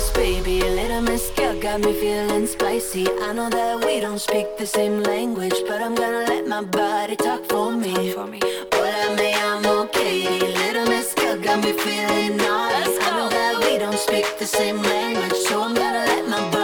Yes, baby, little miss girl got me feeling spicy. I know that we don't speak the same language, but I'm gonna let my body talk for me. Talk for me. Pólame, I'm okay. Little miss girl got me feeling naughty. I know that we don't speak the same language, so I'm gonna let my body.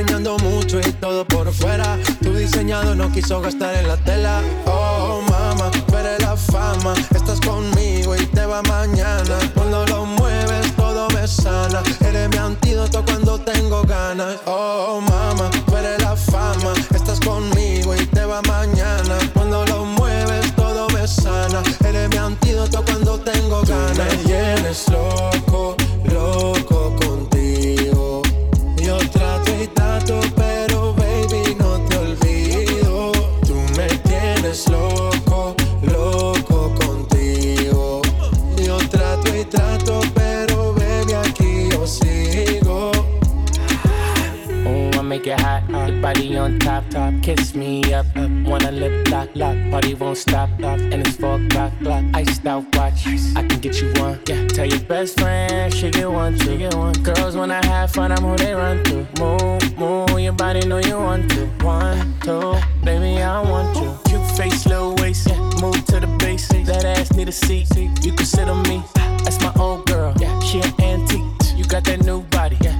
enseñando mucho y todo por fuera. Tu diseñado no quiso gastar en la tela. Oh, mama, pero la fama. Estás conmigo y te va mañana. Cuando lo mueves, todo me sana. Eres mi antídoto cuando tengo ganas. Oh, mama, pero la fama. Estás conmigo y te va mañana. Cuando lo mueves, todo me sana. Eres mi antídoto cuando tengo ganas. Tú me llenes loco, loco on top, top. Kiss me up, up. Wanna lip lock, lock. Party won't stop, off. And it's four o'clock, block. Iced out watch. I can get you one. Yeah. Tell your best friend she get one, she get one. Girls when I have fun, I'm who they run to. Move, move. Your body know you want to. One, two, baby I want you. Cute face, little waist. Yeah. Move to the base. That ass need a seat. You can sit on me. That's my old girl. Yeah. She an antique. You got that new body. Yeah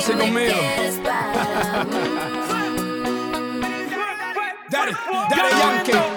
así conmigo. Daddy, Daddy Yankee.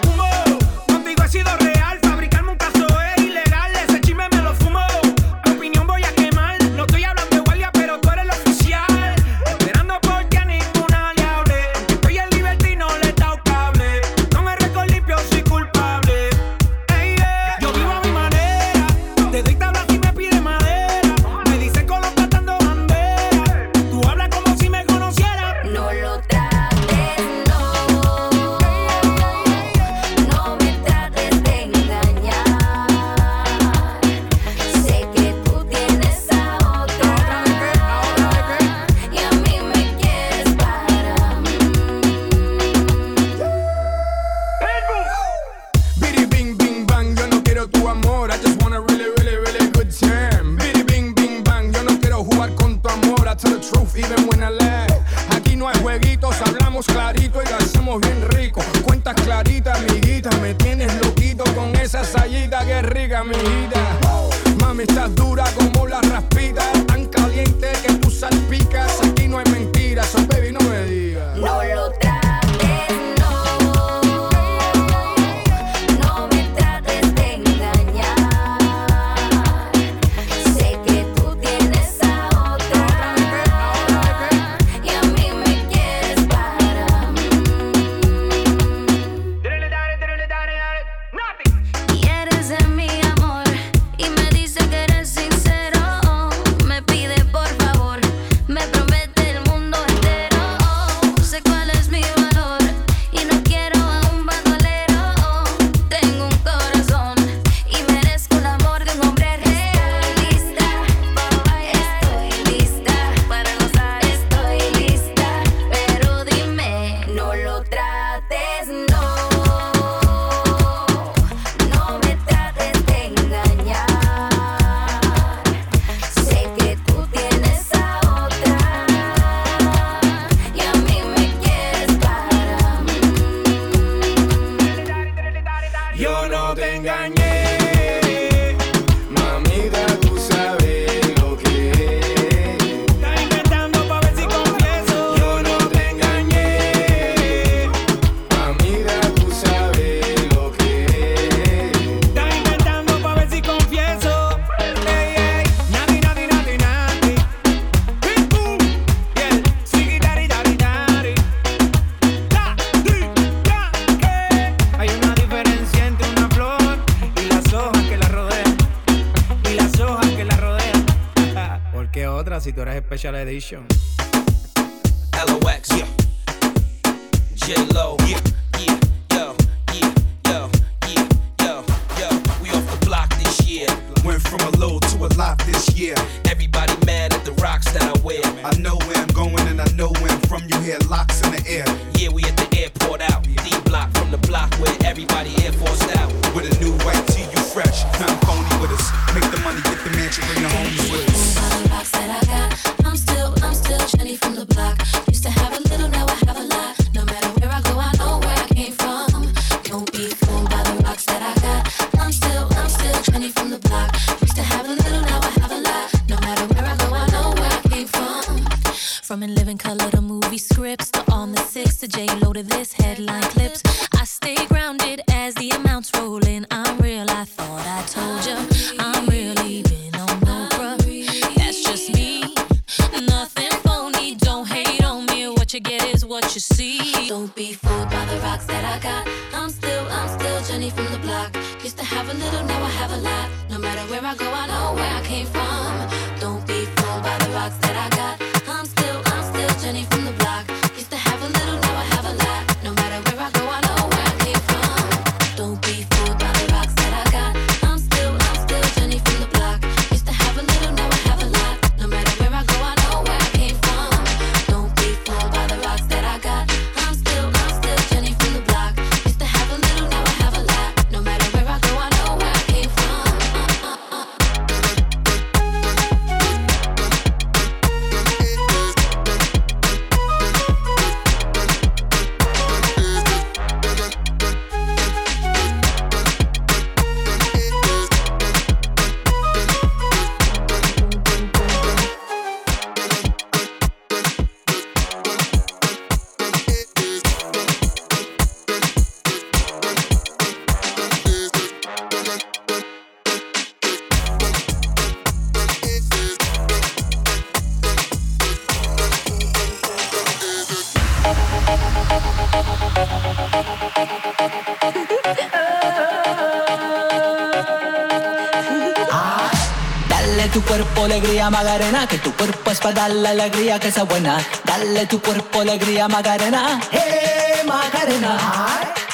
Magarena, que tu cuerpo es para dar la alegría que sea buena. Dale tu cuerpo alegría Magarena, eh Magarena.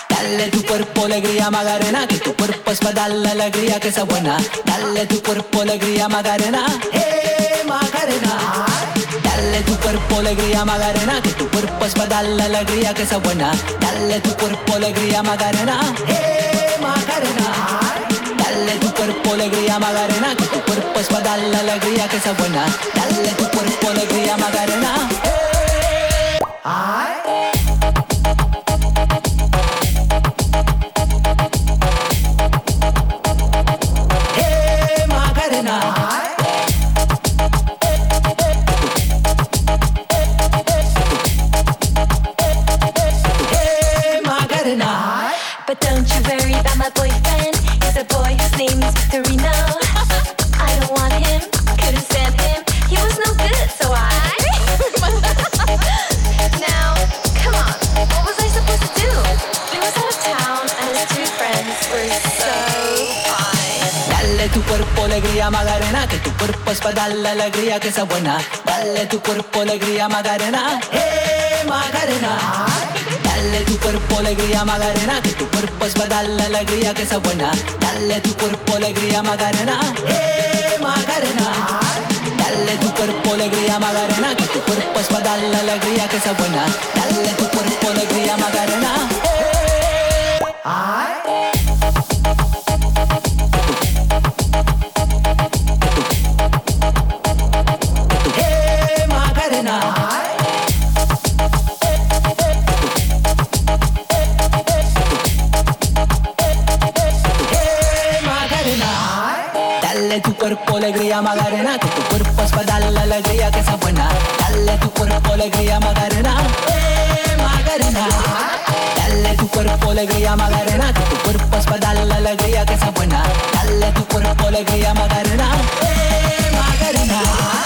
Dale tu cuerpo alegría Magarena, que tu cuerpo es para dar la alegría que sea buena. Dale tu cuerpo alegría Magarena, eh Magarena. Dale tu cuerpo alegría Magarena, que tu cuerpo es para dar la alegría que sea buena. Dale tu cuerpo alegría Magarena, eh Magarena. Dale tu cuerpo alegría Magarena, que tu cuerpo es para dar la alegría que sea buena. Dale tu cuerpo alegría Magarena. eh. Eh, la alegría que sea buena. Dale tu cuerpo alegría Magarena, eh Magarena. Dale tu cuerpo alegría Magarena, que tu cuerpo es para dar la alegría que sea buena. Dale tu cuerpo alegría Magarena, eh Magarena. Dale tu cuerpo alegría Magarena, que tu cuerpo es para dar la alegría que sea buena. Dale tu cuerpo alegría Magarena. eh. Eh, Magarena, que tu cuerpo es para dar la alegría que sea buena. Dale tu cuerpo alegría Magarena, eh Magarena. Dale tu cuerpo alegría Magarena, que tu cuerpo es para dar la alegría que sea buena. Dale tu cuerpo alegría Magarena, eh Magarena.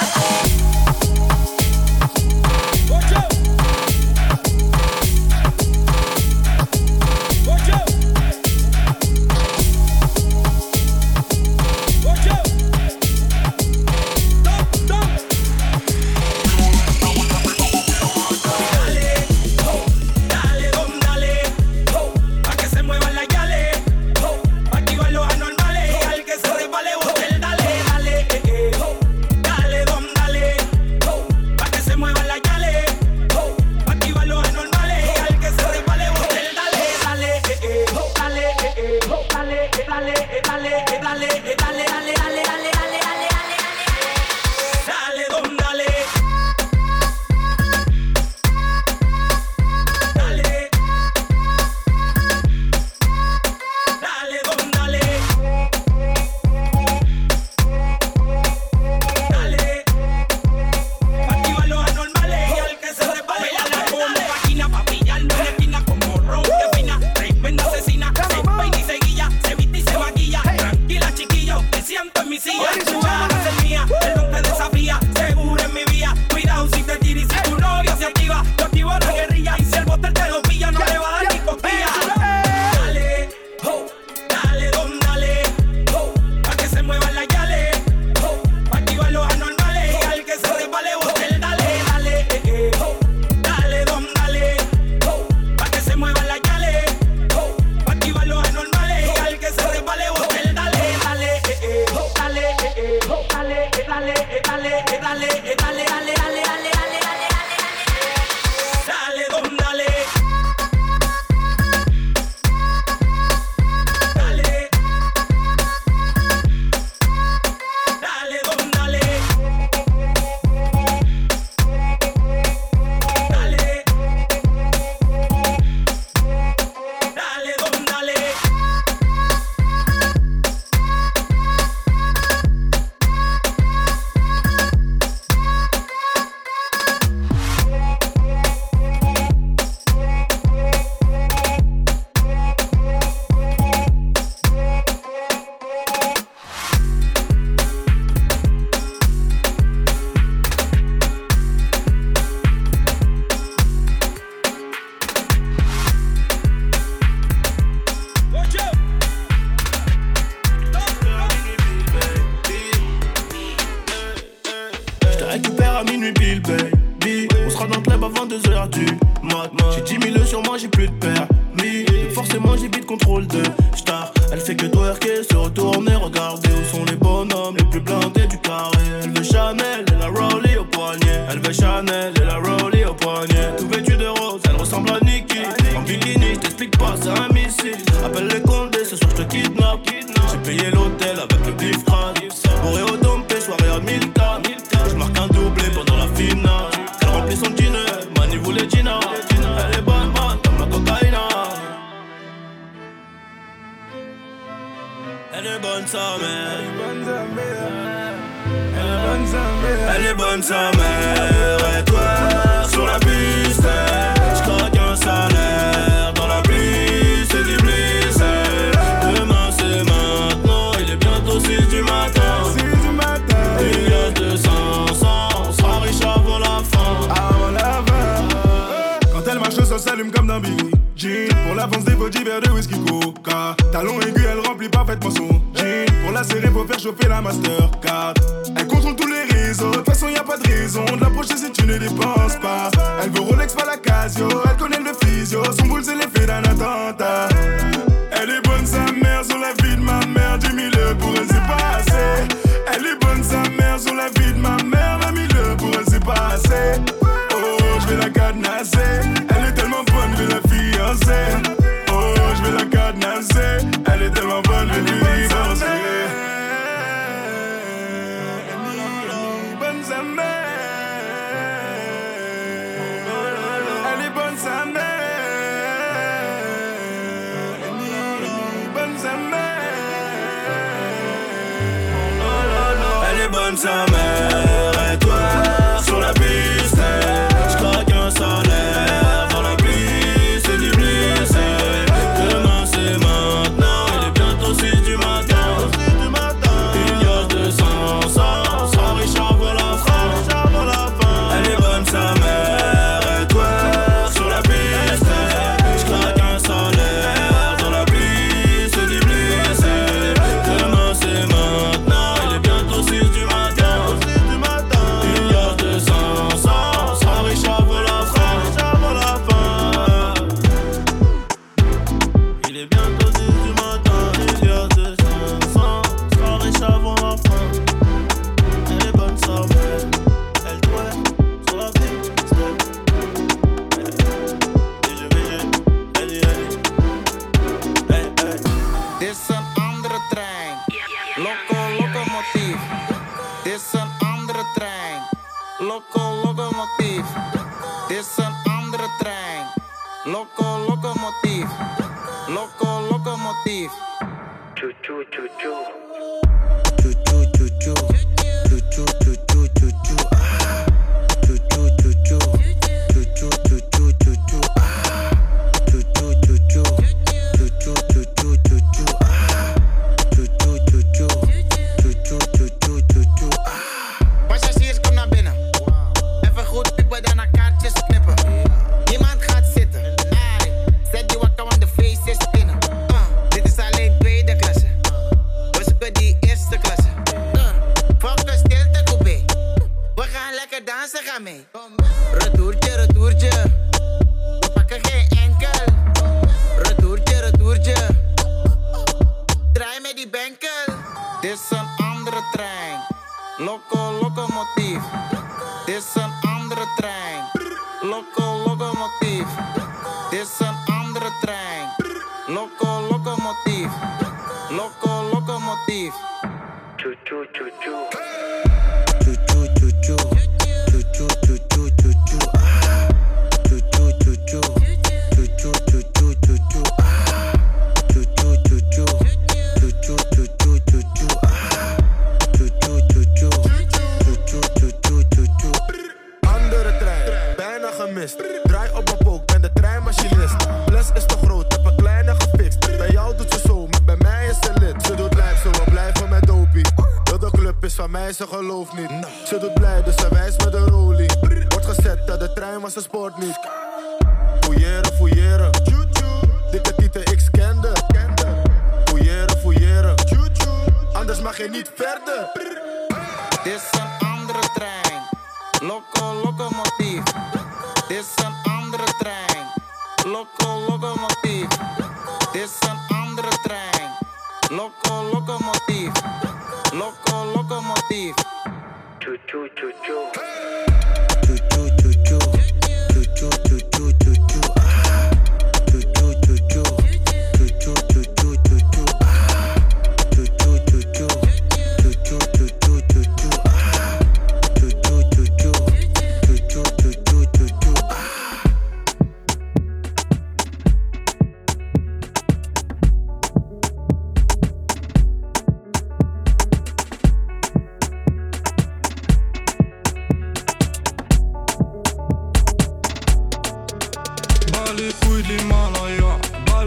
Couilles de l'Himalaya,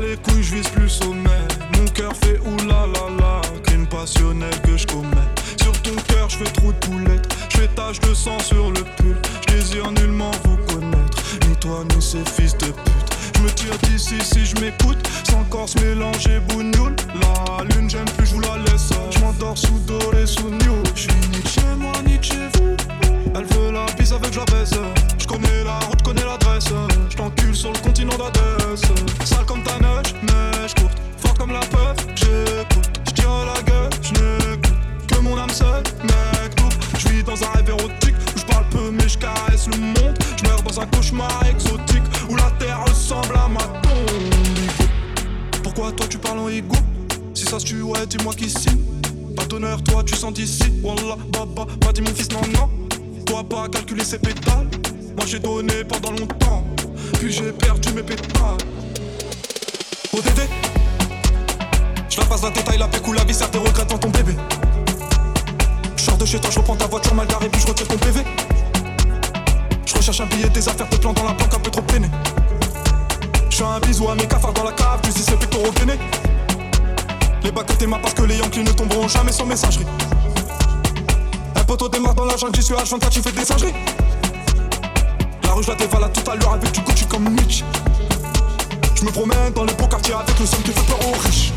les couilles, je vise plus sommet. Mon cœur fait oulala, crime passionnel que je commets. Sur ton cœur, je fais trop de poulettes, je fais tache de sang sur le pull. Je désire nullement vous connaître, ni toi ni ces fils de pute. Je me tire d'ici si je m'écoute, sans corps se mélanger bougnoule. La lune, j'aime plus, je vous la laisse. Je m'endors sous doré, sous new. Je suis ni chez moi, ni chez vous. Elle veut la bise avec je la baisse. Je connais la route, connais l'adresse. Je t'encule sur le continent d'Adès. Sale comme ta neige, neige courte. Fort comme la peur, j'écoute. Je la gueule, je que mon âme seule, mec. Je vis dans un rêve érotique parle peu mais je caresse le monde. Je meurs dans un cauchemar exotique où la terre ressemble à ma tombe. Pourquoi toi tu parles en ego Si ça se tue, ouais, dis-moi qui signe. Pas d'honneur, toi tu sens d'ici. Wallah, baba, pas dit mon fils, non, non. Dois pas calculer ses pétales. Moi j'ai donné pendant longtemps, puis j'ai perdu mes pétales. ODD, je la passe la détail, la pécou, la vie, tes regrets dans ton bébé. Sors de chez toi, je reprends ta voiture mal garée, puis je retire ton PV. Je recherche un billet, des affaires, tes plans dans la banque, un peu trop peiné. Je fais un bisou à mes cafards dans la cave, tu sais les pectoraux gainés. Les bacs ma parce que les Yankees ne tomberont jamais sans messagerie. Un poteau démarre dans la jungle, j'y suis H24, tu fais des singeries. La rue, je la dévalade tout à l'heure avec du Gucci comme Mitch. Je me promène dans les beaux quartiers avec le son qui fait peur aux riches.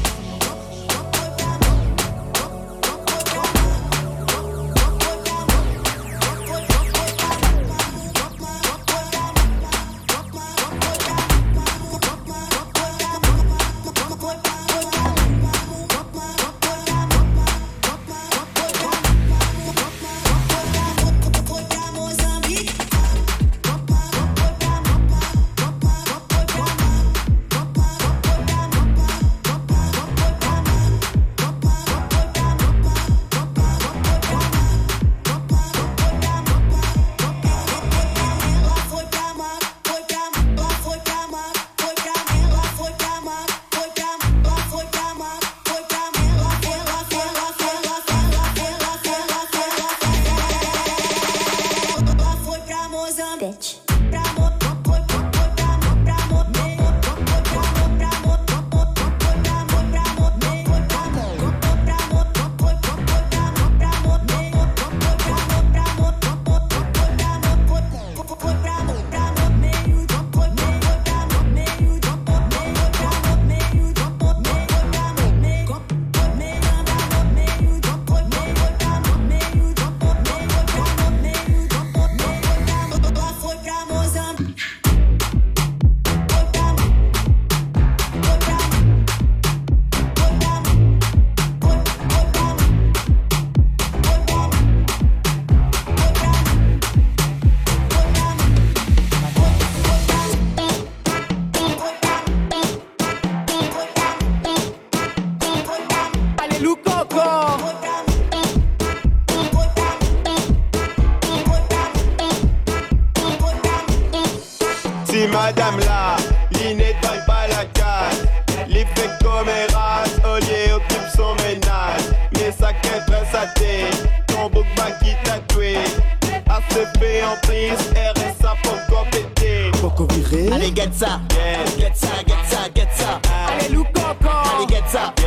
Look up, And he gets up.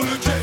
오늘 죄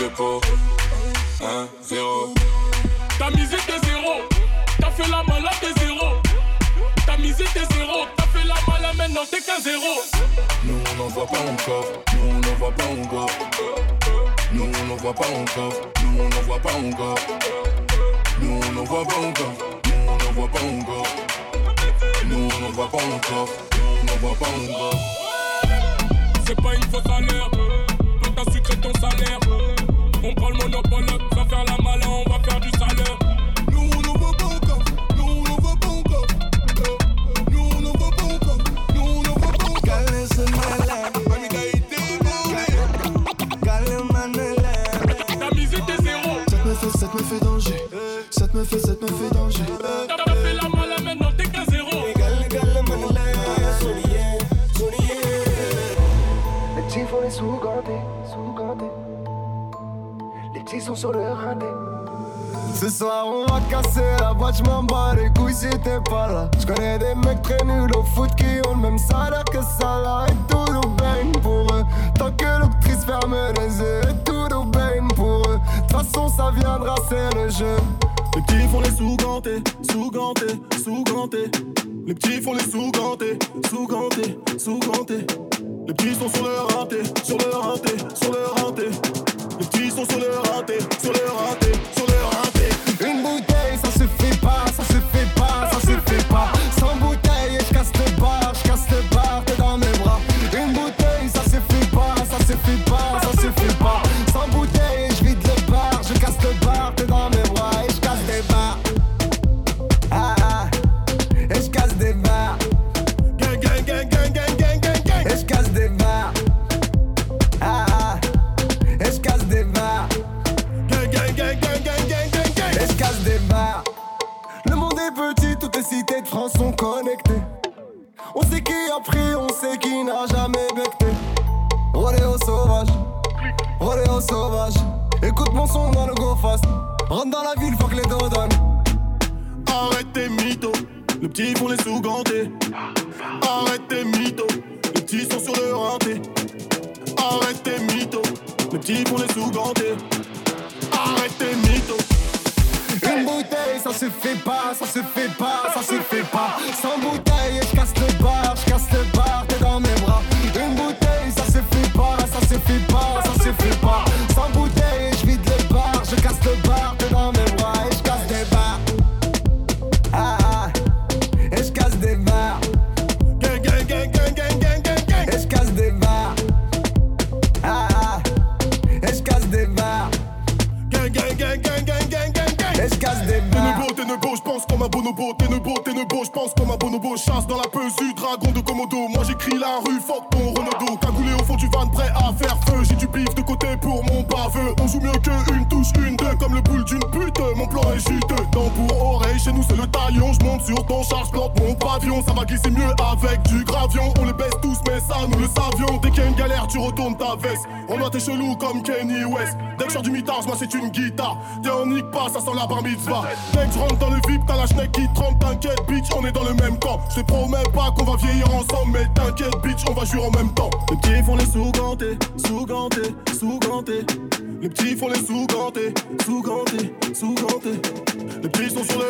le pot. 1, 0. Ta musique est zéro. T'as fait la malade, t'es zéro. Ta musique est zéro. T'as fait la malade, maintenant t'es qu'un zéro. Nous on n'en voit pas encore. Nous on n'en voit pas encore. Nous on n'en voit pas encore. Nous on n'en voit pas encore. Nous on n'en voit pas encore. Nous on n'en voit pas encore. Nous n'en voit pas encore. Nous n'en voit pas encore. C'est pas une faute à l'heure. Ce soir on va casser la boîte, j'm'en bats les couilles si t'es pas là. J'connais des mecs très nuls au foot qui ont le même salaire que ça là. Et tout nous baigne pour eux. Tant que l'octrice ferme les yeux, et tout nous baigne pour eux. De toute façon ça viendra, c'est le jeu. Les petits font les sous-gantés, sous-gantés, sous-gantés. Les petits font les sous-gantés, sous-gantés, sous-gantés. Les petits sont sur le raté, sur le raté, sur le raté. Les filles sont sur le raté, sur le raté, sur le raté. ça sent la bar mitzvah. Dès je rentre dans le VIP, t'as la schneck qui trempe, t'inquiète, bitch, on est dans le même camp. Je promets pas qu'on va vieillir ensemble, mais t'inquiète, bitch, on va jouer en même temps. Les petits font les sous-gantés, sous-gantés, sous-gantés. Les petits font les sous-gantés, sous-gantés, sous-gantés. Les petits sont sur le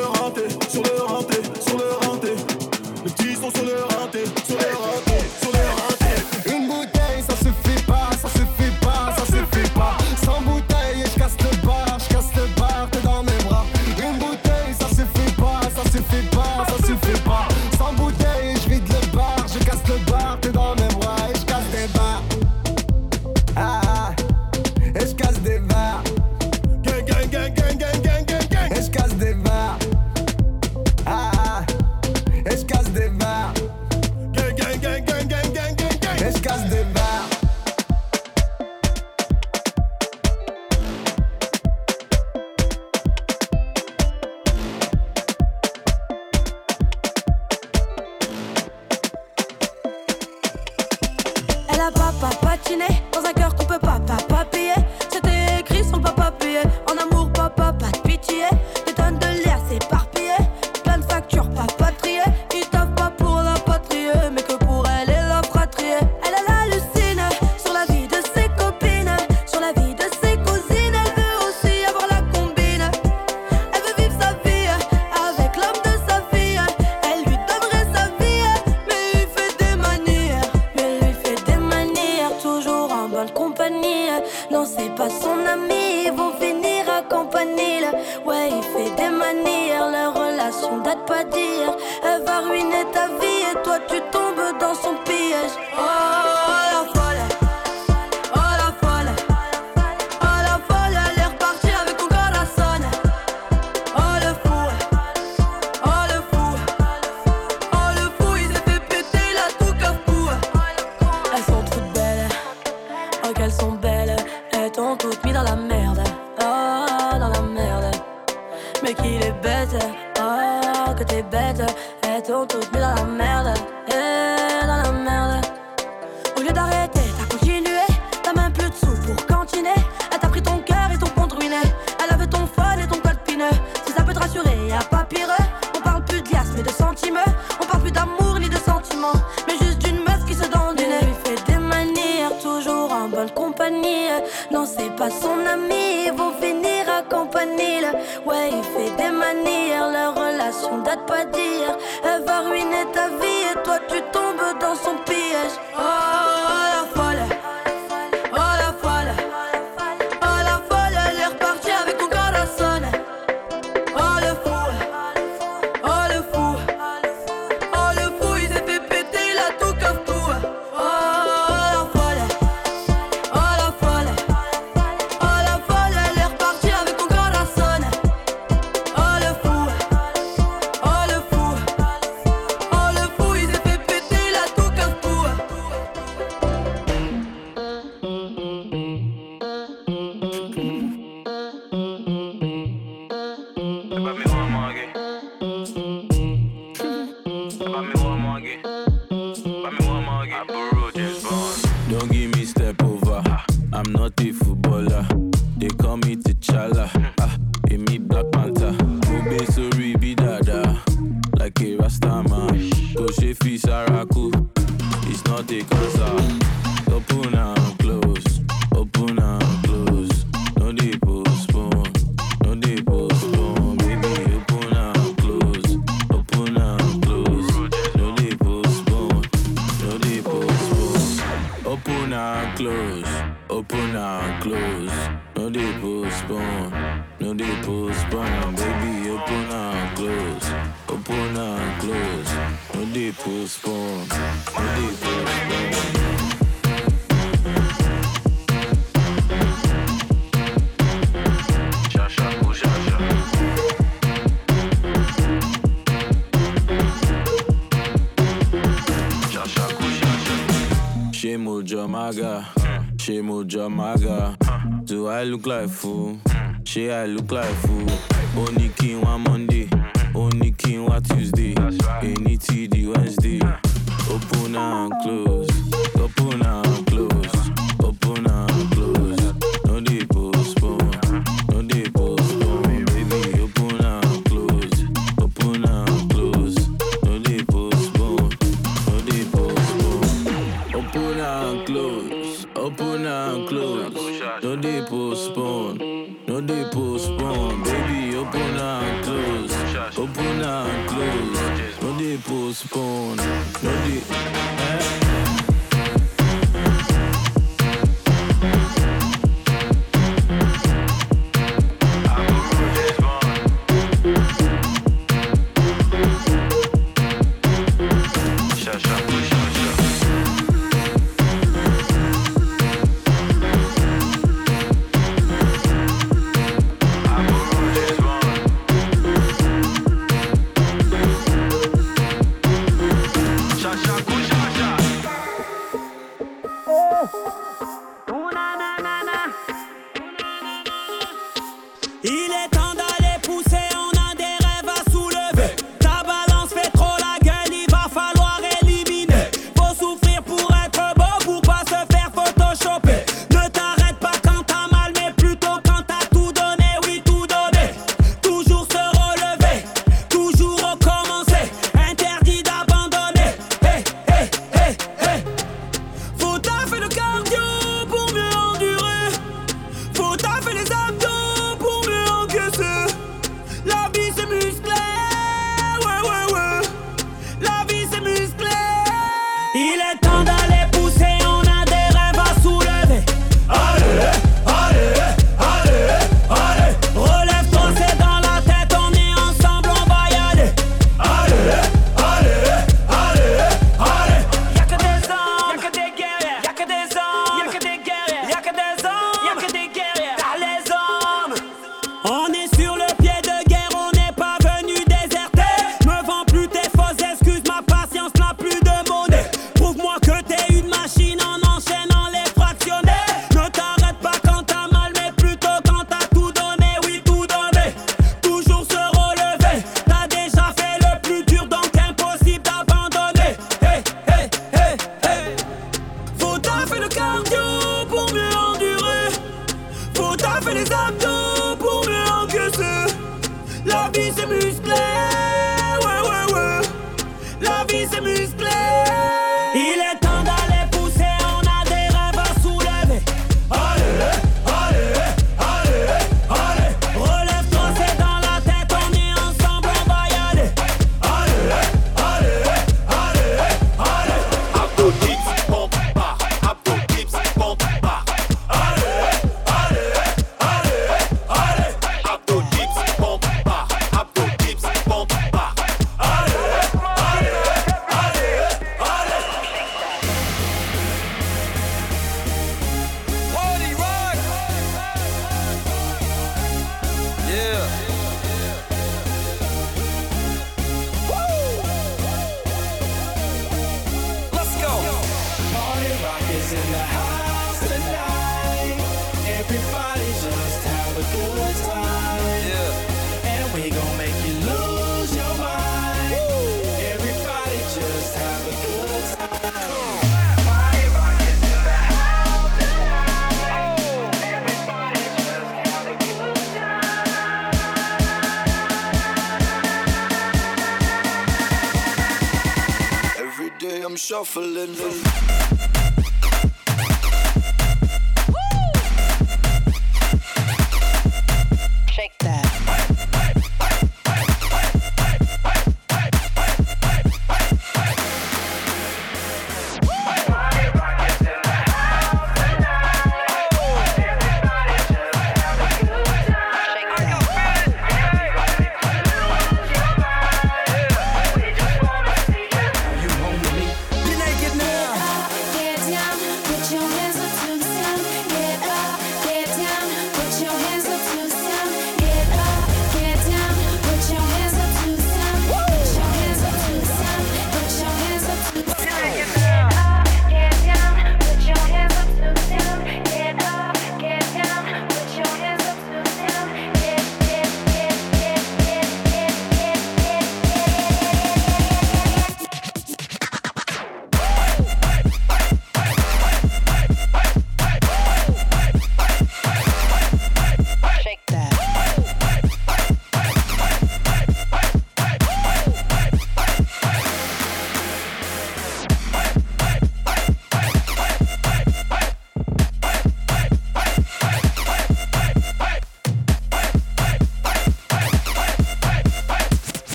like fool. She I look like fool. Bonnie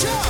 Pressure!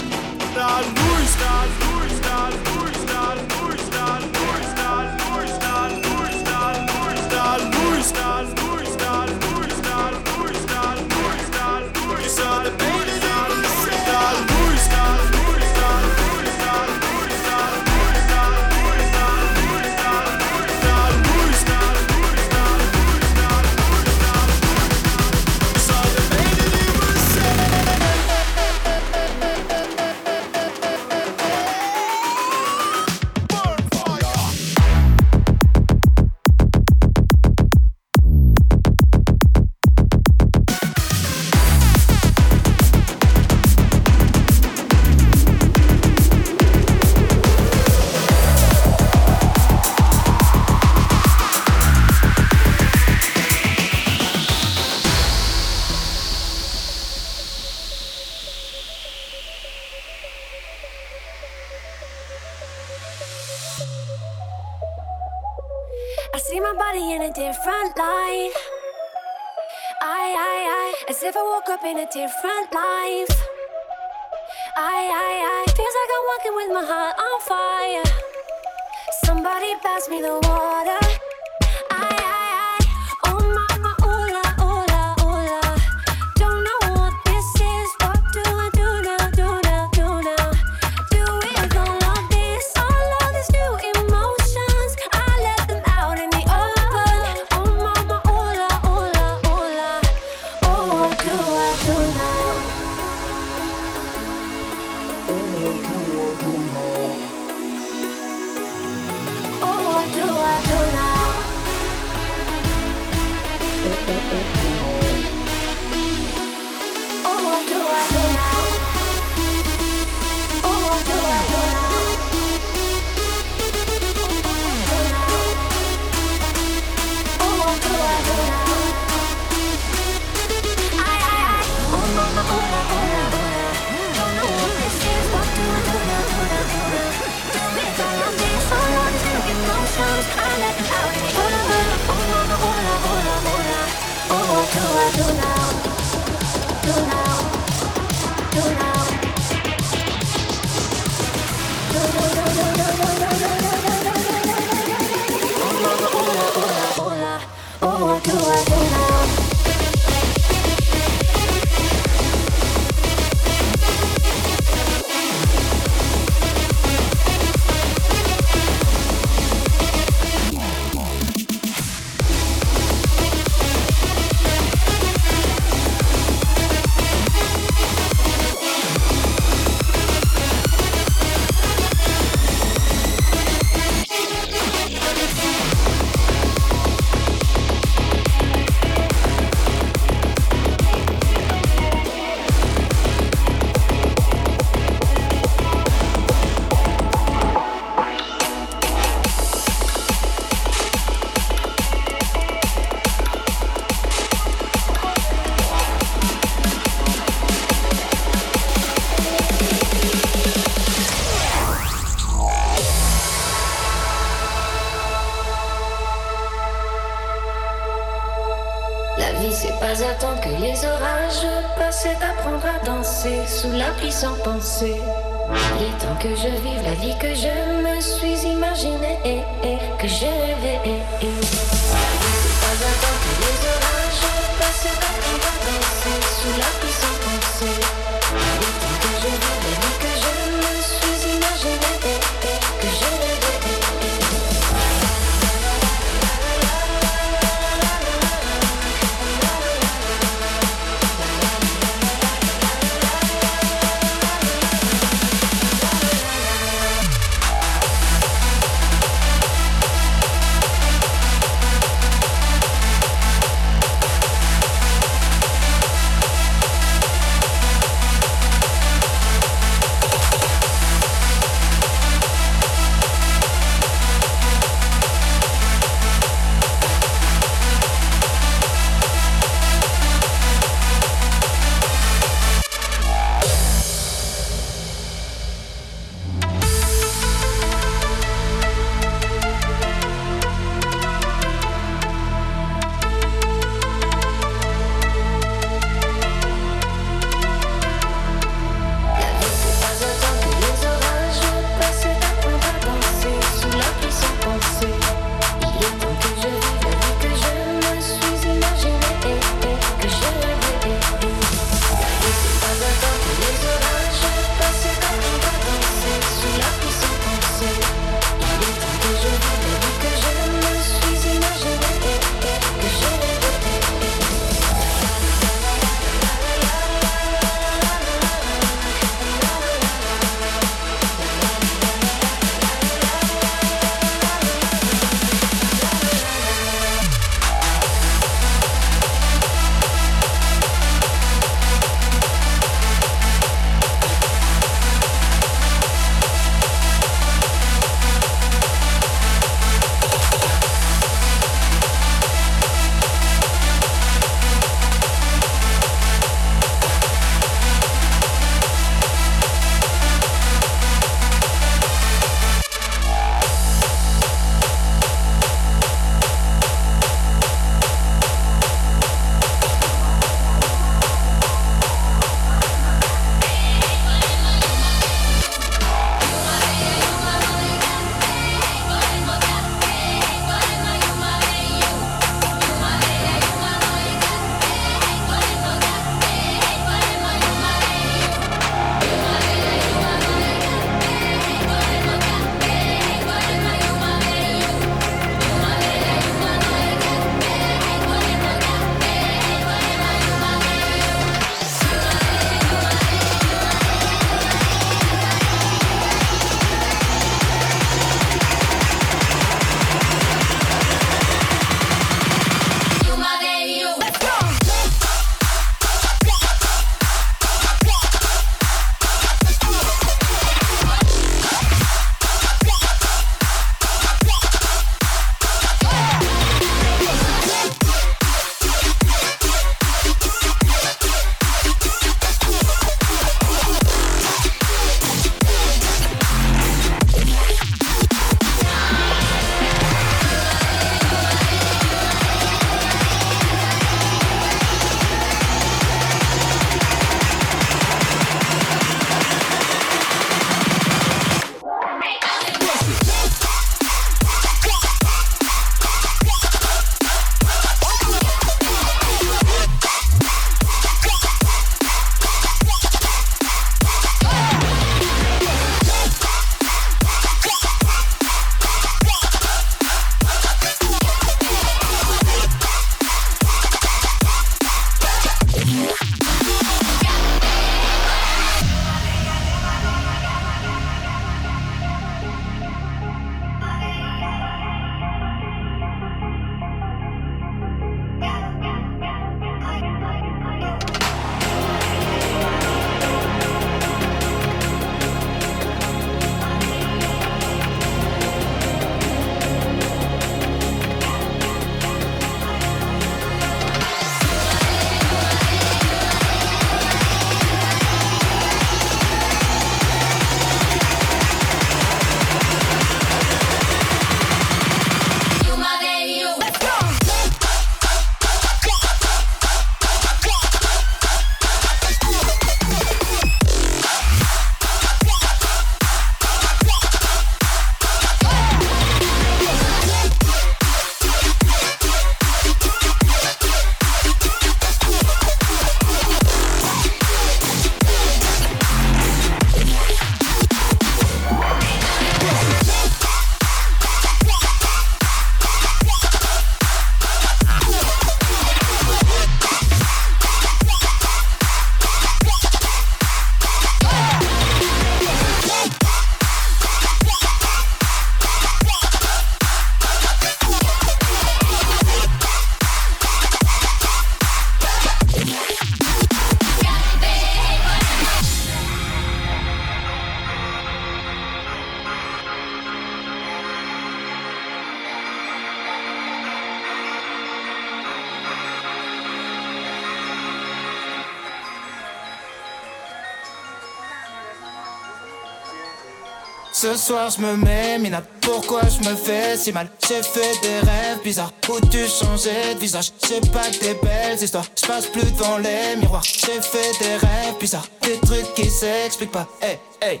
Soir je me mets mina pourquoi je me fais si mal? J'ai fait des rêves bizarres. Où tu changeais de visage? J'ai pas que des belles histoires. Je passe plus devant les miroirs. J'ai fait des rêves bizarres. Des trucs qui s'expliquent pas. Hey Hey,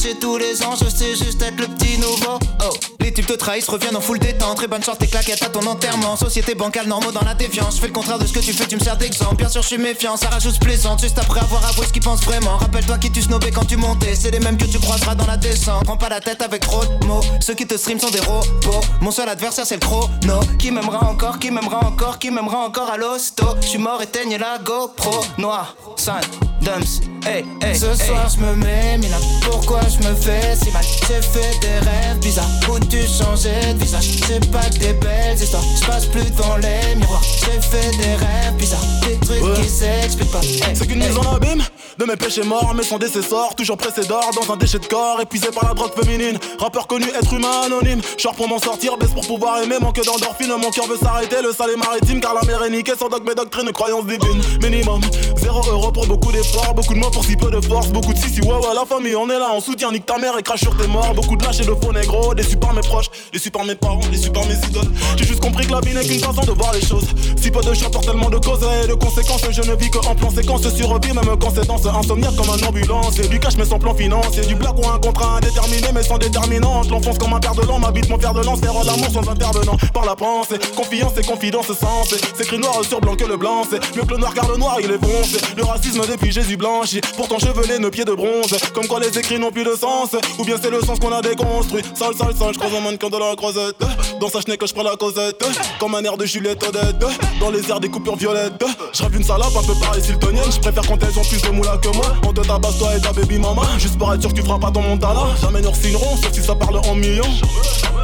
ménagé tous les ans, je sais juste être le petit nouveau. Oh, les types te trahissent, reviennent en full détente. Très bonne chance, tes claquettes à ton enterrement. Société bancale, normaux dans la défiance. Je fais le contraire de ce que tu fais, tu me sers d'exemple. Bien sûr, je suis méfiant, ça rajoute plaisante. Juste après avoir avoué ce qu'ils pensent vraiment. Rappelle-toi qui tu snobais quand tu montais. C'est les mêmes que tu croiseras dans la descente. Prends pas la tête avec trop de mots. Ceux qui te stream sont des robots. Mon seul adversaire, c'est le chrono. Qui m'aimera encore, qui m'aimera encore, qui m'aimera encore à l'hosto. Je suis mort, éteigne la GoPro. Noir, sun, dumps, hey, hey. Ce soir, je me mets, mina. Pourquoi je me fais si mal? J'ai fait des rêves bizarres où tu changeais de visage? C'est pas que des belles histoires. Je passe plus devant les miroirs. J'ai fait des rêves bizarres, des trucs Ouais. qui s'expliquent pas. Hey, C'est qu'une hey. mise en abîme de mes péchés morts, mais sans décessor, toujours pressé d'or dans un déchet de corps, épuisé par la drogue féminine. Rappeur connu, être humain anonyme. Short pour m'en sortir, baisse pour pouvoir aimer, manque d'endorphine. Mon cœur veut s'arrêter, le sale est maritime, car la mer est niquée sans dogme et doctrine, croyance divine. Minimum, 0 euro pour beaucoup d'efforts, beaucoup de mots pour si peu de force, beaucoup de si ouais ouais, la famille, on est là, on soutient, nique ta mère et crache sur tes morts. Beaucoup de lâches et de faux négros, déçus par mes proches, déçus par mes parents, déçus par mes idoles. J'ai juste compris que la vie n'est qu'une façon de voir les choses. Si peu de chanteurs, tellement de causes et de conséquences, je ne vis que en plan séquence survie, même quand c'est danse comme un ambulance. Et du cash, mais sans plan financier, du black ou un contrat indéterminé, mais sans déterminante. Je l'enfonce comme un père de l'an, m'habite mon père de lance, faire l'amour sans intervenant. Par la pensée, confiance et confidence sensée. C'est écrit noir sur blanc que le blanc, c'est mieux que le noir car le noir il est foncé. Le racisme depuis Jésus blanchi, pourtant chevelé, nos pieds de bronze. Comme quoi les écrits n'ont plus de sens, ou bien c'est le sens qu'on a déconstruit. Sale, sale, sale, je croise un mannequin de la croisette. Dans sa chenille que je prends la causette, comme un air de Juliette Odette. Dans les airs des coupures violettes, je une salope un peu pareil siltonienne. Je préfère quand elles ont plus de moula que moi. On te tabasse toi et ta baby mama, juste pour être sûr que tu feras pas ton montana. Jamais nous signerons, sauf si ça parle en millions.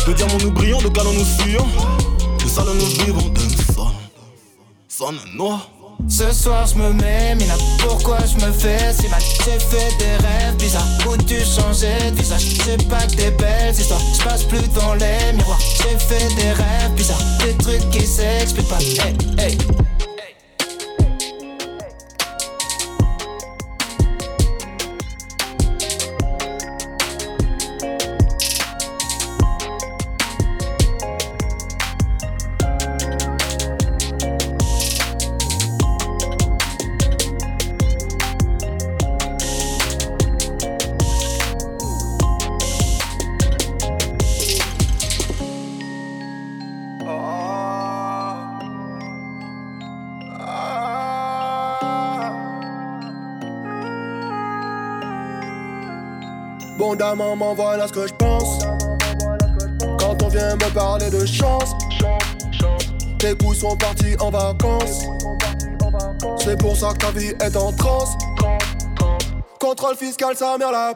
De diamants nous brillons, de canons nous fuyons. De salon nous vivons, d'un son. Sonne noir. Ce soir je me mets mina. Pourquoi je me fais si mal? J'ai fait des rêves bizarres. Où tu changeais de visage? Pas que des belles histoires. Je passe plus devant les miroirs. J'ai fait des rêves bizarres. Des trucs qui s'expliquent pas. Hey hey maman, voilà ce que je pense. Quand on vient me parler de chance, tes couilles sont partis en vacances. C'est pour ça que ta vie est en transe. Contrôle fiscal, sa mère la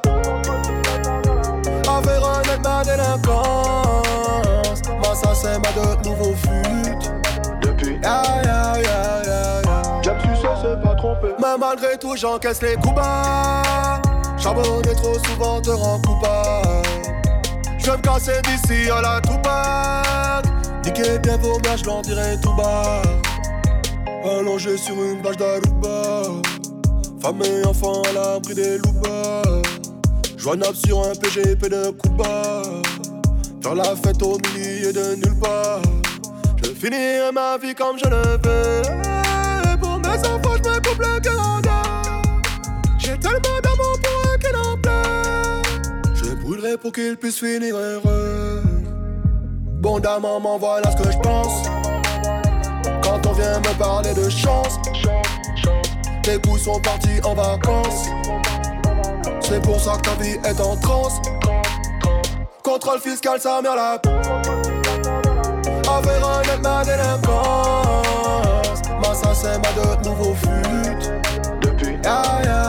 Affaire honnête, ma délinquance. Ça c'est ma de nouveau fut. Depuis aïe aïe aïe aïe. J'aime sucer, c'est pas tromper. Mais malgré tout, j'encaisse les coups bas. Charbonner trop souvent te rend coupable. Je vais me casser d'ici à la Tupac. Niquer bien vos mères, je l'en dirai tout bas. Allongé sur une plage d'Aruba. Femme et enfant à l'abri des loupas. Joignable sur un PGP de Cuba. Faire la fête au milieu de nulle part. Je finirai ma vie comme je le veux. Pour mes enfants, je me coupe le. J'ai tellement d'amour pour eux qu'il pour qu'ils puissent finir heureux. Bon maman, voilà ce que je pense. Quand on vient me parler de chance, tes couilles sont partis en vacances. C'est pour ça que ta vie est en transe. Contrôle fiscal, sa mère la Affaire honnête, ma délinquance. Moi, ça c'est ma de nouveau fut. Depuis aïe.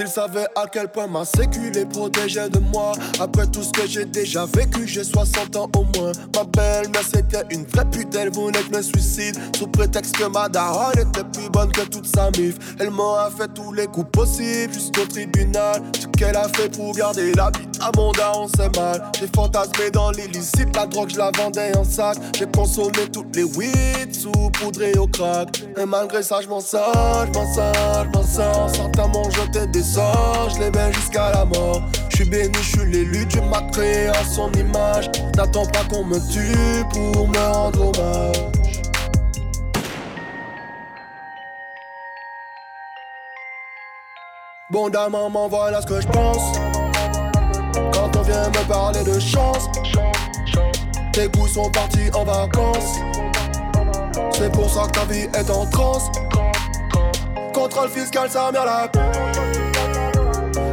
S'ils savaient à quel point ma sécu les protégeait de moi. Après tout ce que j'ai déjà vécu, j'ai 60 ans au moins. Ma belle-mère c'était une vraie pute, elle voulait que me suicide. Sous prétexte que ma daronne était plus bonne que toute sa mif. Elle m'a fait tous les coups possibles jusqu'au tribunal. Qu'elle a fait pour garder la vie à mon daron, c'est mal. J'ai fantasmé dans l'illicite, la drogue je la vendais en sac. J'ai consommé toutes les weed sous poudré au crack. Et malgré ça, je m'en sors, je m'en sors, je m'en sors. Certains m'ont jeté des sorts, je les mets jusqu'à la mort. Je suis béni, je suis l'élu, Dieu m'a créé à son image. N'attends pas qu'on me tue pour me rendre hommage. Bon maman, voilà ce que je pense. Quand on vient me parler de chance, tes goûts sont partis en vacances. C'est pour ça que ta vie est en transe. Contrôle fiscal, ça mère la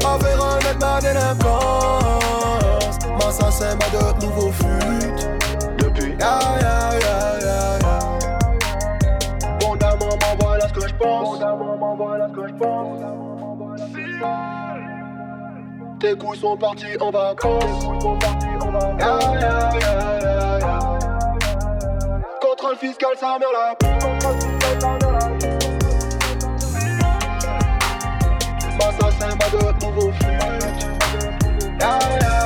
Avait remettre ma délinquance. Ma ça c'est ma de nouveau fut. Depuis ya ya ya ya. Bon maman, voilà ce que je pense. Bon maman, voilà ce que je pense. Tes couilles sont partis en vacances. Contrôle fiscal, ça mère la Ma ça c'est ma de nouveau ya,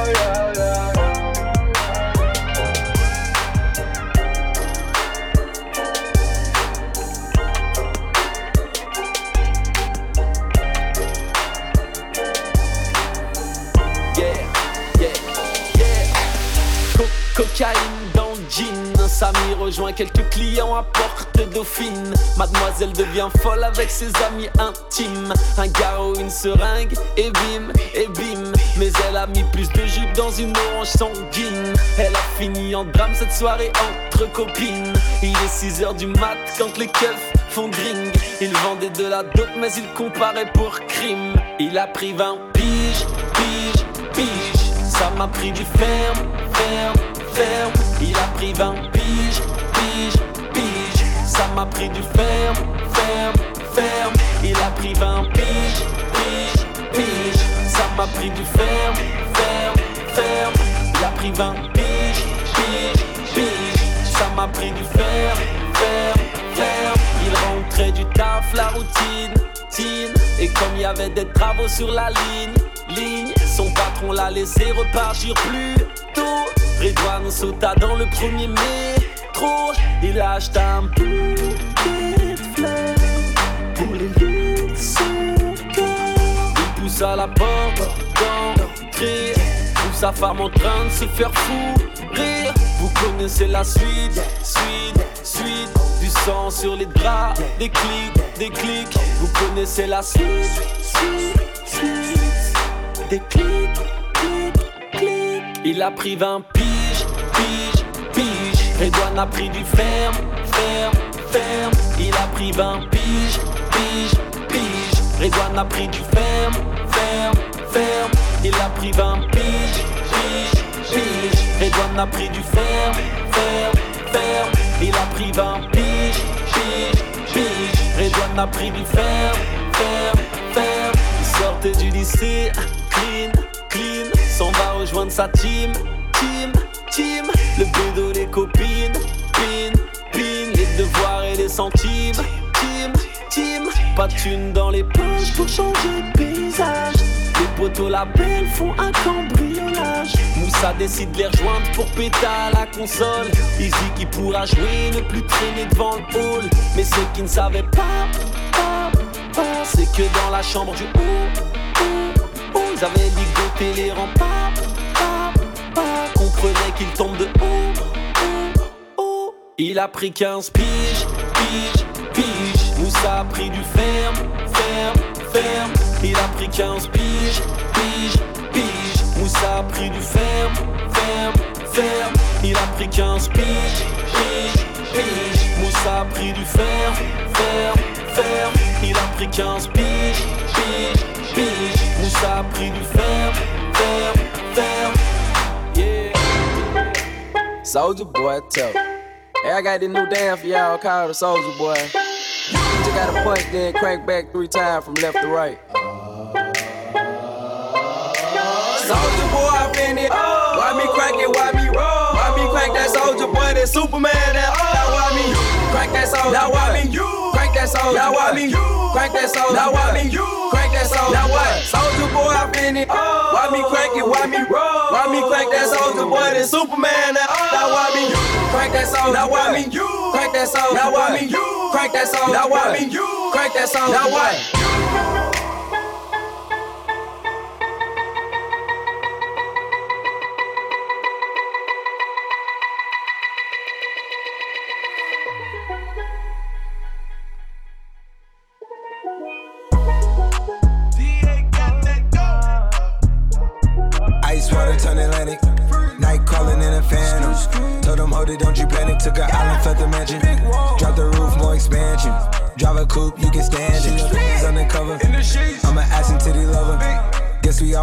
Samy rejoint quelques clients à Porte Dauphine. Mademoiselle devient folle avec ses amis intimes. Un garrot, une seringue, et bim, et bim. Mais elle a mis plus de jus dans une orange sanguine. Elle a fini en drame cette soirée entre copines. Il est 6h du mat quand les keufs font drink. Il vendait de la dope, mais il comparait pour crime. Il a pris 20 piges, piges, piges. Ça m'a pris du ferme, ferme, Il a pris 20 piges, piges, piges. Ça m'a pris du ferme, ferme, ferme. Il a pris 20 piges, piges, piges. Ça m'a pris du ferme, ferme, ferme. Il a pris 20 piges, piges, piges. Ça m'a pris du ferme, ferme, ferme. Il rentrait du taf, la routine, tine. Et comme il y avait des travaux sur la ligne, ligne, son patron l'a laissé repartir plus tôt. Redouane sauta dans le premier métro. Il a acheté un de fleurs pour les de son cœur. Il la porte d'entrée. Trouve sa femme en train de se faire fou rire. Vous connaissez la suite, suite, suite. Du sang sur les draps, des clics, des clics. Vous connaissez la suite, suite, suite. Des clics, clics, clics. Il a pris 20 piges, piges. Redouane a pris du ferme, ferme, ferme. Il a pris 20 piges, piges, piges. Redouane a pris du ferme, ferme, ferme. Il a pris 20 piges, piges, piges. Redouane a pris du ferme, ferme, ferme. Il a pris 20 piges, piges, piges. Redouane a pris du ferme, ferme, ferme. Il sortait du lycée, clean, clean. S'en va rejoindre sa team, team, Le bédo, les copines, pin, pin. Les devoirs et les centimes, team, team. Pas de thunes dans les poches pour changer de paysage. Les poteaux la belle font un cambriolage. Moussa décide de les rejoindre pour péter à la console. Dit qu'il pourra jouer, ne plus traîner devant le hall. Mais ceux qui ne savaient pas, pas, pas, c'est que dans la chambre du haut, haut, haut, ils avaient ligoté les remparts. Comprenait qu'il tombe de haut, haut, haut. Il a pris 15 piges, piges, piges. Moussa a pris du ferme, ferme, ferme. Il a pris 15 piges, piges, piges. Moussa a pris du ferme, ferme, ferme. Il a pris 15 piges, piges, piges. Moussa a pris du ferme, ferme, ferme. Il a pris 15 piges, piges, piges. Moussa a pris du ferme, ferme, ferme. Soldier boy, tell. Hey, I got this new dance for y'all called the Soldier Boy. You just gotta punch, then crank back three times from left to right. Soldier boy, I been it. Why me crack it? Why me roll? Why me crack that soldier boy? That Superman. That oh, now why me crack that soldier? Now why me crack that soldier? Now why me crack that soldier? Now why me that soldier? Now what? Soldier boy, I been it. Oh. Why me crack it? Why me roll? Why me crack that soldier boy? That Superman. That oh. now why me crack that soldier? Now why me crack that soldier? Now why me crack that soldier? Now why me crack that soldier? Now what?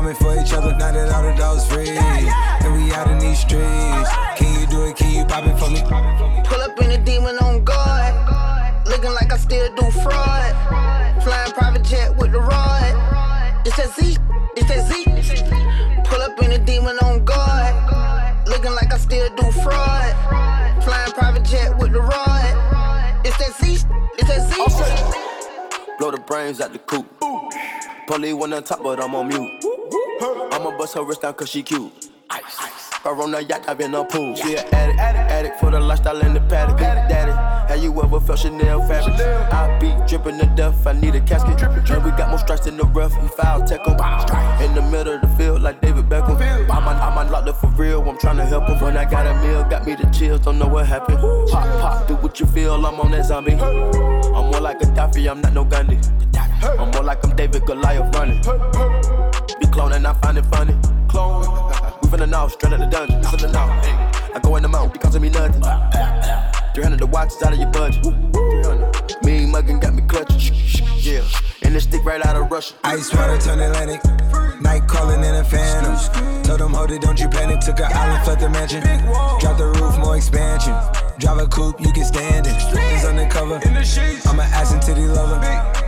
Guess we all meant for each other. Now that all the dogs free. And we out in these streets. Can you do it? Can you pop it for me? Pull up in a demon on guard. Looking like I still do fraud. Flying private jet with the rod. It's that Z. It's that Z. Pull up in a demon on guard. Looking like I still do fraud. Flying private jet with the rod. It's that Z. It's that Z. Blow the brains out the coop. Polly one on top, but I'm on mute. I'ma bust her wrist down cause she cute. Her on the yacht, I've been a pool. She an addict, addict for the lifestyle in the paddock. Daddy, have you ever felt Chanel fabric? I be dripping to death, I need a casket. And we got more strikes in the rough, we foul tech 'em. In the middle of the field, like David Beckham. I'm, on, I'm unlocked for real, I'm tryna help 'em. When I got a meal, got me the chills, don't know what happened. Pop, pop, do what you feel, I'm on that zombie. I'm more like a Gaddafi, I'm not no Gandhi. I'm more like I'm David Goliath running. Be cloning, I find it funny. Clone. We finna know, straight out the dungeon. Know. I go in the mouth, because of me nothing. 300 the watch is out of your budget. Mean muggin' got me clutching. Yeah. And this stick right out of Russia. Ice water turn Atlantic. Night calling in a phantom. Told them, hold it, don't you panic. Took a island, felt the mansion. Drop the roof, more expansion. Drive a coupe, you can stand it. It's undercover. I'm an ass and titty lover.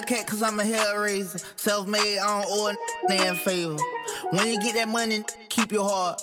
Hellcat, cause I'm a hell raiser. Self made, I don't owe a favor. When you get that money, keep your heart.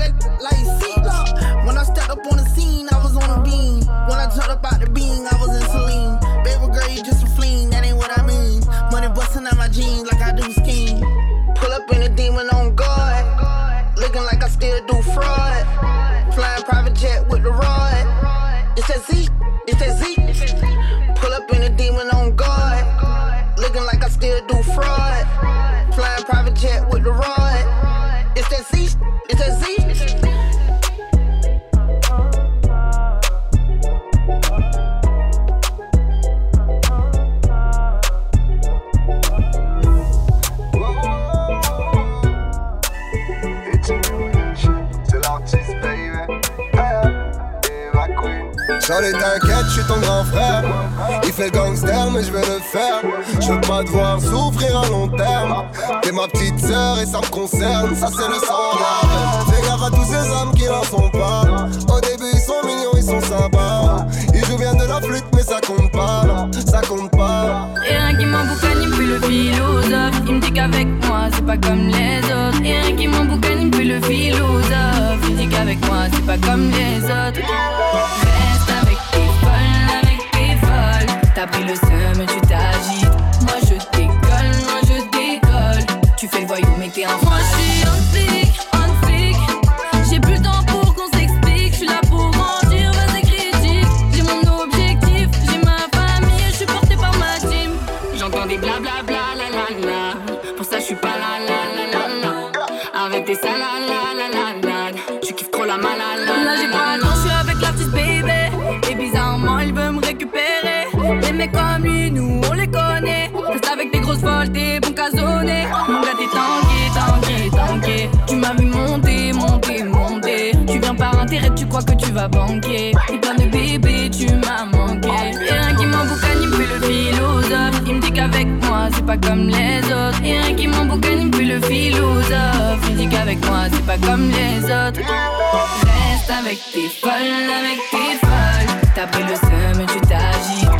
The beam, I was in Celine. Baby girl, you just a fleen, that ain't what I mean. Money busting out my jeans like I do scheme. Pull up in a demon on guard. Looking like I still do fraud. Flying private jet with the rod. It's that Z. It's that Z. Pull up in a demon on guard. Looking like I still do fraud. Flying private jet with the rod. It's that Z. It's that Z. Charlie t'inquiète, je suis ton grand frère Il fait gangster mais je vais le faire Je veux pas te voir souffrir à long terme T'es ma petite sœur et ça me concerne Ça c'est le sang veine. Fais gaffe à tous ces hommes qui n'en sont pas Au début ils sont mignons, ils sont sympas Ils jouent bien de la flûte mais ça compte pas Ça compte pas Et rien qui m'emboucane, il me le philosophe. Il me dit qu'avec moi, c'est pas comme les autres. Et rien qui m'emboucane, il me le philosophe. Il dit qu'avec moi, c'est pas comme les autres. T'as pris le seum tu t'agites. Moi je décolle, moi je décolle. Tu fais le voyou, mais t'es un Moi tu crois que tu vas banquer. Et plein de bébé, tu m'as manqué. Et un qui m'emboucane, il me fait le philosophe. Il me dit qu'avec moi, c'est pas comme les autres. Et un qui m'emboucane, il me fait le philosophe. Il me dit qu'avec moi, c'est pas comme les autres. Reste avec tes folles, avec tes folles. T'as pris le seum et tu t'agis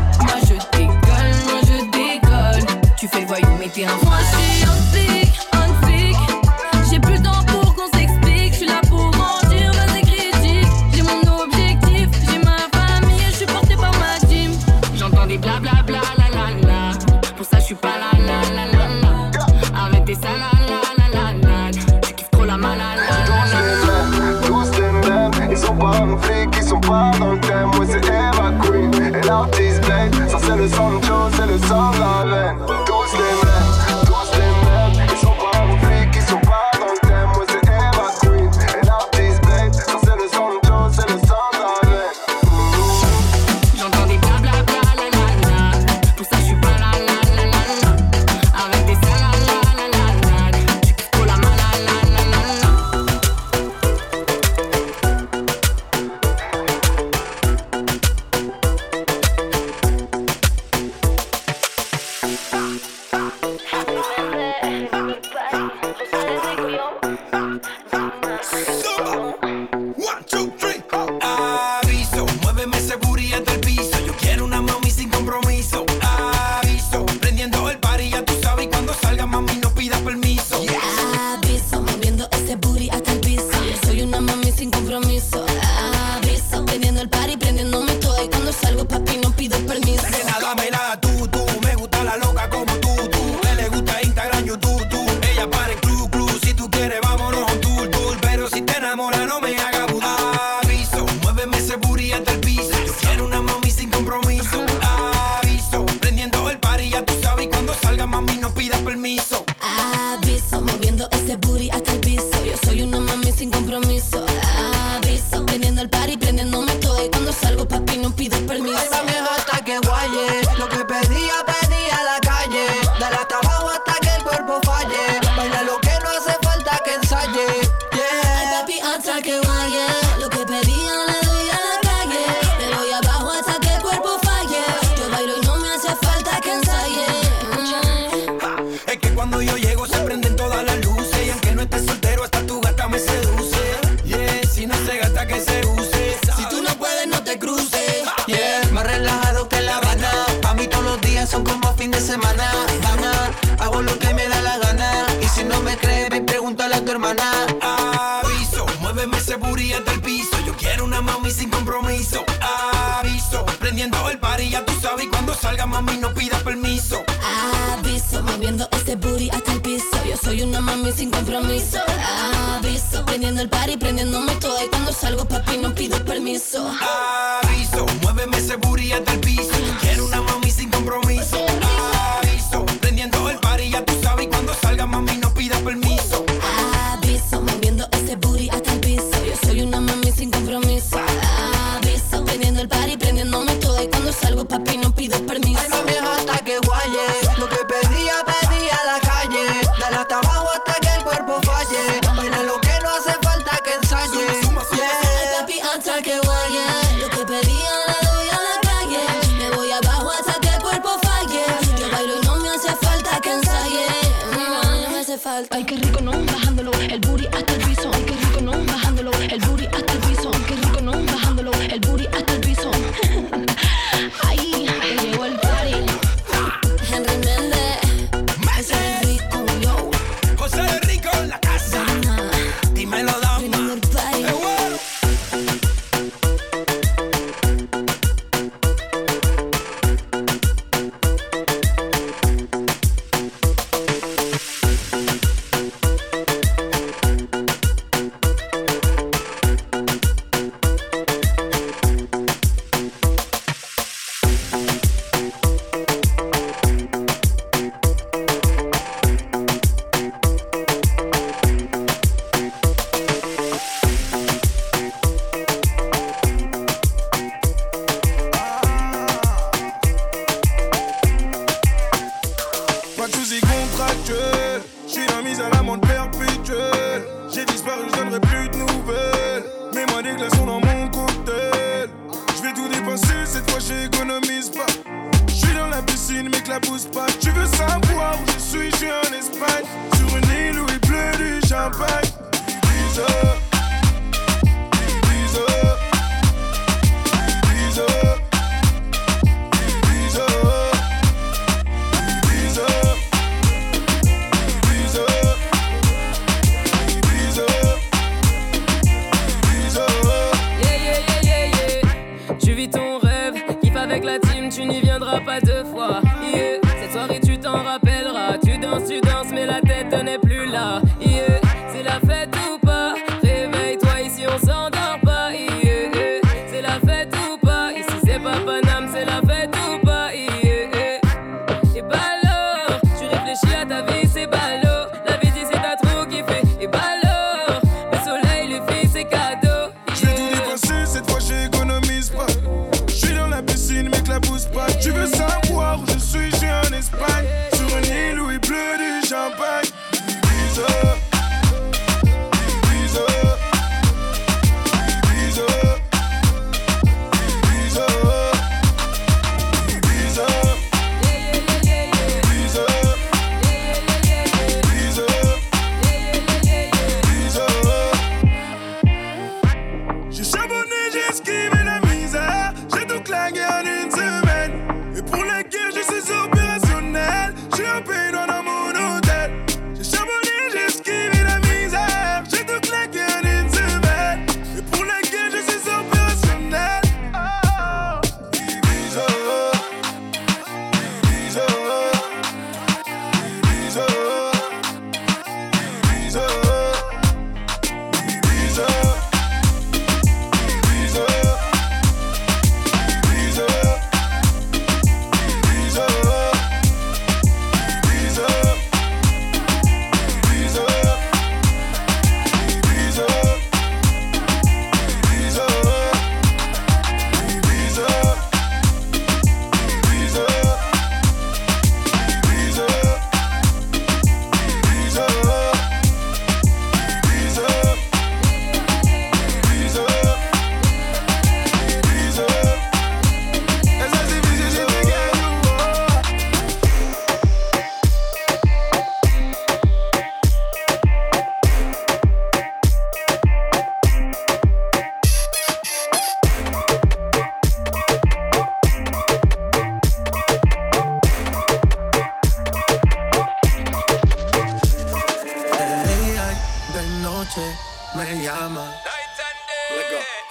noche me llama.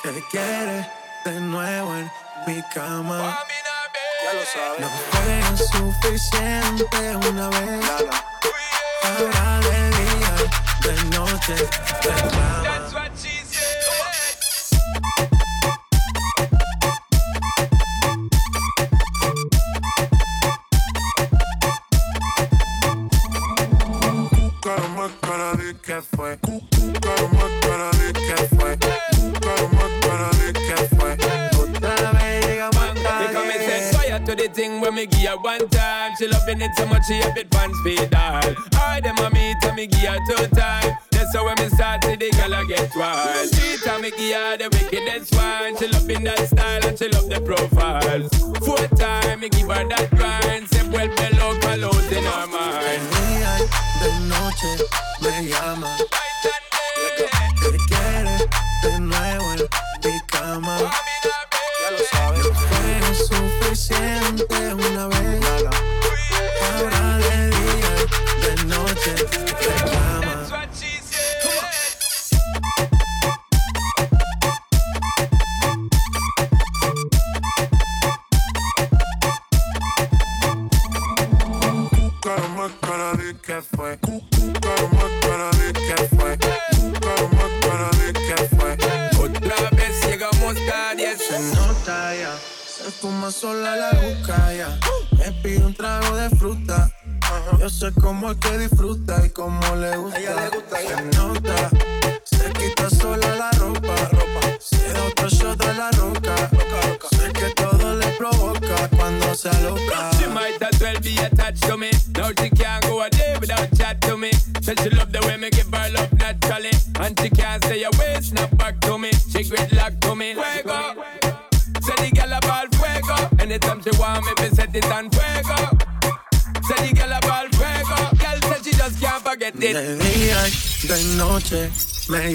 Te quiere de nuevo en mi cama. Ya lo sabes. No fue suficiente una vez. Ahora de día, de noche reclama. one time. She loving it so much she have it pants feed all. I dem a meet and me give her two time. That's how when me start see the girl I get wild. She tell me give her the wickedest one. She loving that style and she love the profile. Four time me give her that grind. Say well,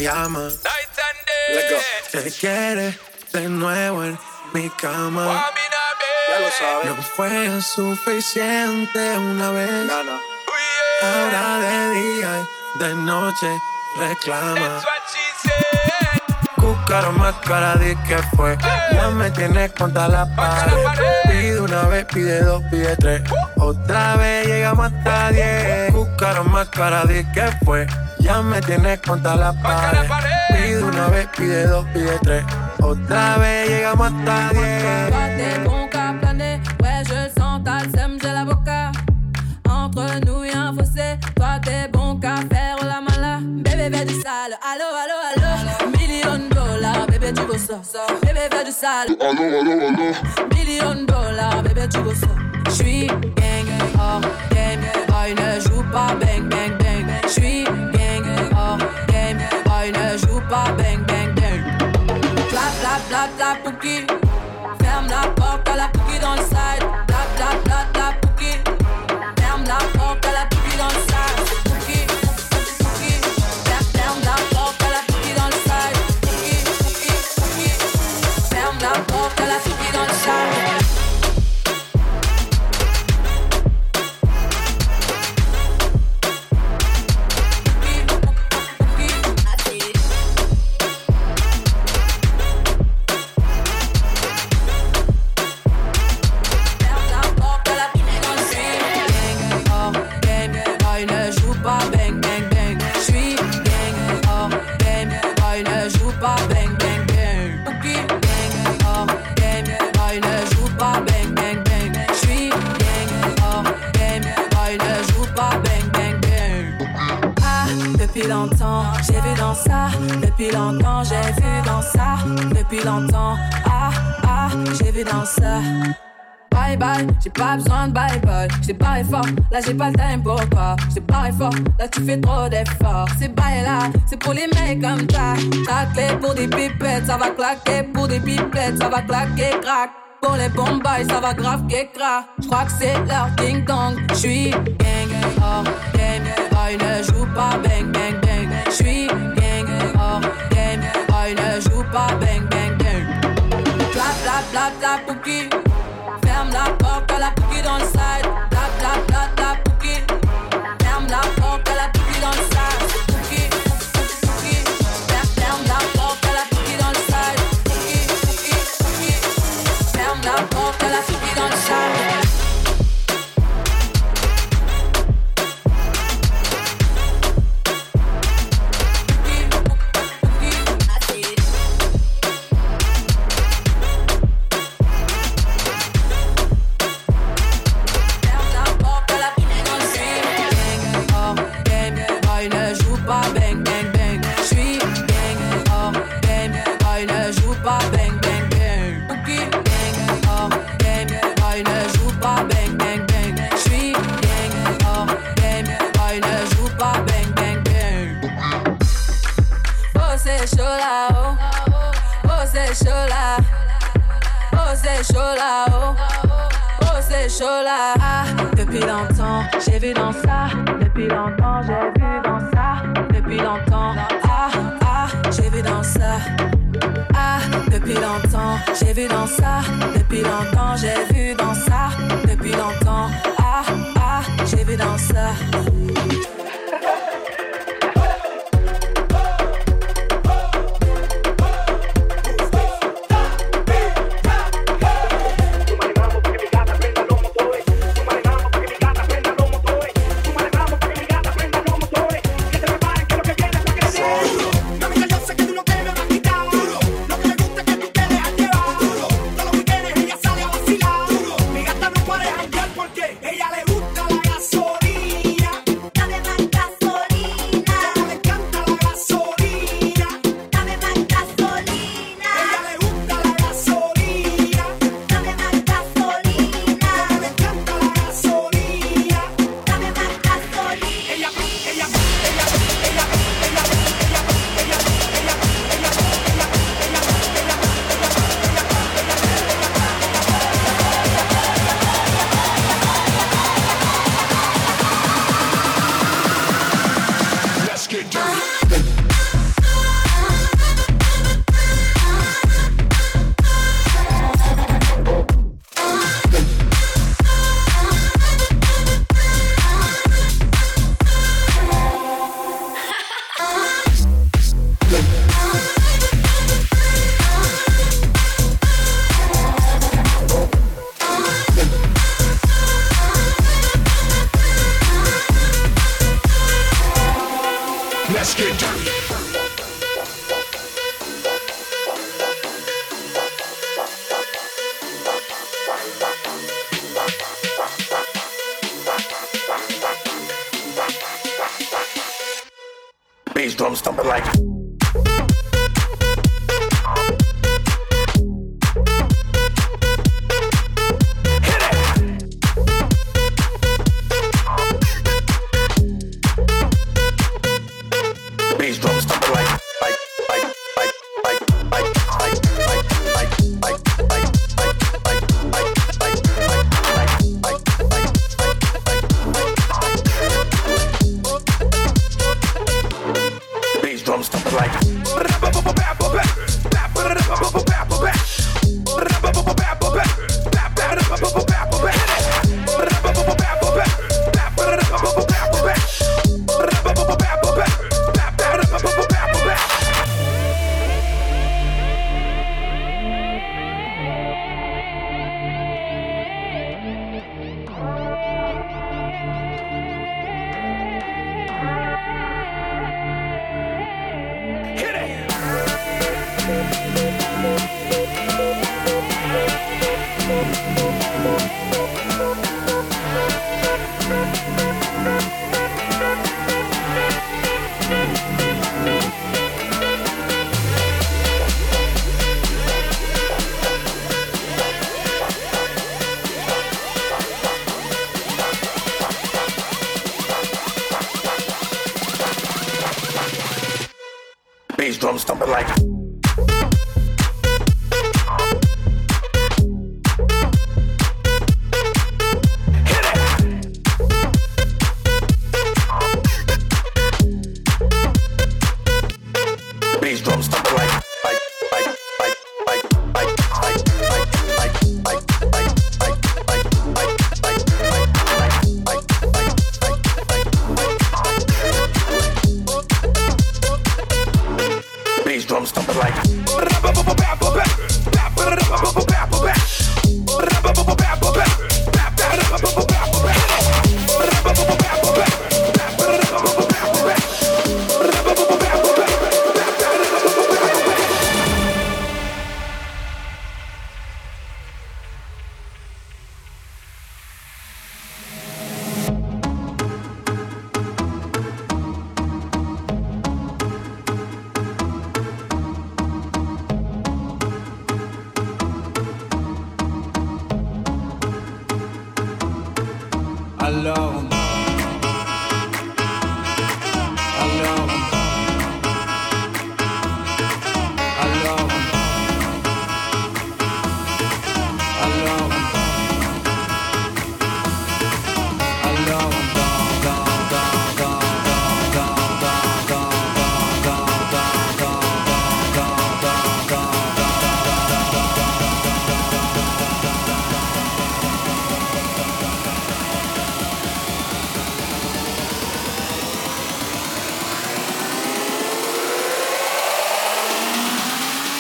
llama. Te quiere de nuevo en mi cama. Ya lo sabes. No fue suficiente una vez. Ahora de día y de noche reclama. Cúcaro más cara de que fue. Ya me tienes contra la pared. Pide una vez, pide dos, pide tres. Otra vez llegamos hasta diez. Cúcaro más cara de que fue. Ya me tienes contra la pared. Pide una vez, pide dos, pide tres. Otra vez llegamos hasta diez. Toi t'es bon qu'à planer, ouais je sens, le seum, j'ai l'avocat Entre nous y'a un fossé, toi t'es bon qu'à faire la mala. Bébé fais du sale, allo allo allo Million dollars, bébé tu veux ça. Bébé fais du sale, allo allo allo Million dollars, bébé tu veux ça. J'suis gang, hors ne joue pas bang bang bang. J'suis gang, hors game, boy ne joue pas bang bang bang. Clap, clap, clap, clap, pouki Ferme la porte à la pouki dans le side. Clap, clap, clap, clap, là j'ai pas le time pour toi. J't'ai pas fort, là tu fais trop d'efforts. C'est bye là, c'est pour les mecs comme ça. Ta clé pour des pipettes, ça va claquer pour des pipettes, ça va claquer crack. Pour les bombes, ça va grave qu'écra. J'crois que c'est leur ding dong. J'suis gang, hors game, boy ne joue pas bang bang bang. J'suis gang, hors game, boy ne joue pas bang bang bang. Clap, clap, clap, clap, pouki. Ferme la porte à la pouki dans le side. dá, dá, dá, porque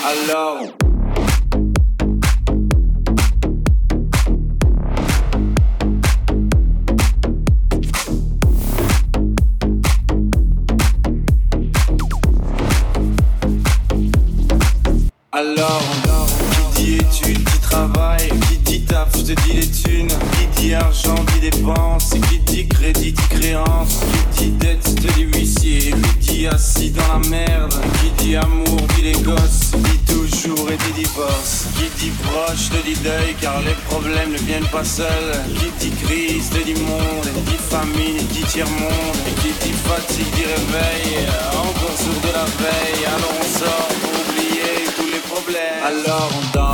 alors. Alors, qui dit études, dit travail, qui dit taf, je te dis les thunes, qui dit argent, dit dépenses, et qui dit crédit, dit créance, qui dit dette, te dit huissier, qui dit assis dans la merde, qui dit amour, dit les gosses, dit toujours et dit divorce, qui dit proche, te dit deuil, car les problèmes ne viennent pas seuls, qui dit crise, te dit monde, dit famine, dit tiers-monde, et qui dit fatigue, dit réveil, encore sourd de la veille, alors on sort pour oublier tous les problèmes. Alors on danse.